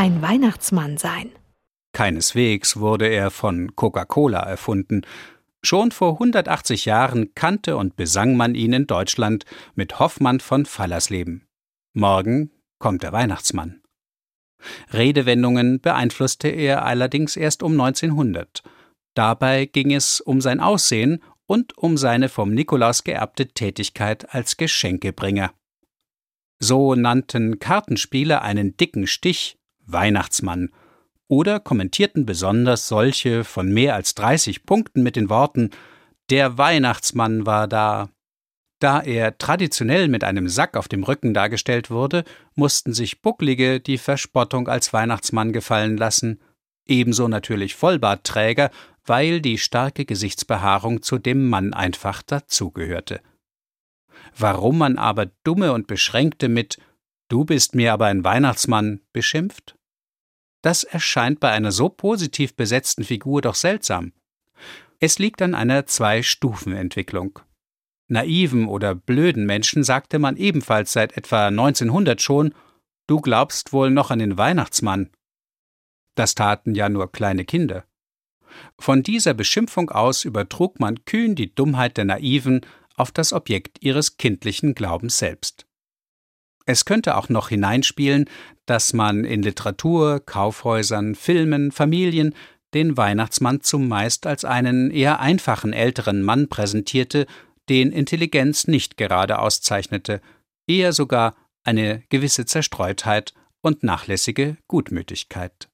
ein Weihnachtsmann sein? Keineswegs wurde er von Coca-Cola erfunden. Schon vor 180 Jahren kannte und besang man ihn in Deutschland mit Hoffmann von Fallersleben. Morgen kommt der Weihnachtsmann. Redewendungen beeinflusste er allerdings erst um 1900. Dabei ging es um sein Aussehen und um seine vom Nikolaus geerbte Tätigkeit als Geschenkebringer. So nannten Kartenspieler einen dicken Stich Weihnachtsmann oder kommentierten besonders solche von mehr als 30 Punkten mit den Worten Der Weihnachtsmann war da. Da er traditionell mit einem Sack auf dem Rücken dargestellt wurde, mussten sich Bucklige die Verspottung als Weihnachtsmann gefallen lassen, ebenso natürlich Vollbartträger weil die starke Gesichtsbehaarung zu dem Mann einfach dazugehörte. Warum man aber Dumme und Beschränkte mit Du bist mir aber ein Weihnachtsmann beschimpft? Das erscheint bei einer so positiv besetzten Figur doch seltsam. Es liegt an einer Zwei-Stufen-Entwicklung. Naiven oder blöden Menschen sagte man ebenfalls seit etwa 1900 schon, du glaubst wohl noch an den Weihnachtsmann. Das taten ja nur kleine Kinder. Von dieser Beschimpfung aus übertrug man kühn die Dummheit der Naiven auf das Objekt ihres kindlichen Glaubens selbst. Es könnte auch noch hineinspielen, dass man in Literatur, Kaufhäusern, Filmen, Familien den Weihnachtsmann zumeist als einen eher einfachen älteren Mann präsentierte, den Intelligenz nicht gerade auszeichnete, eher sogar eine gewisse Zerstreutheit und nachlässige Gutmütigkeit.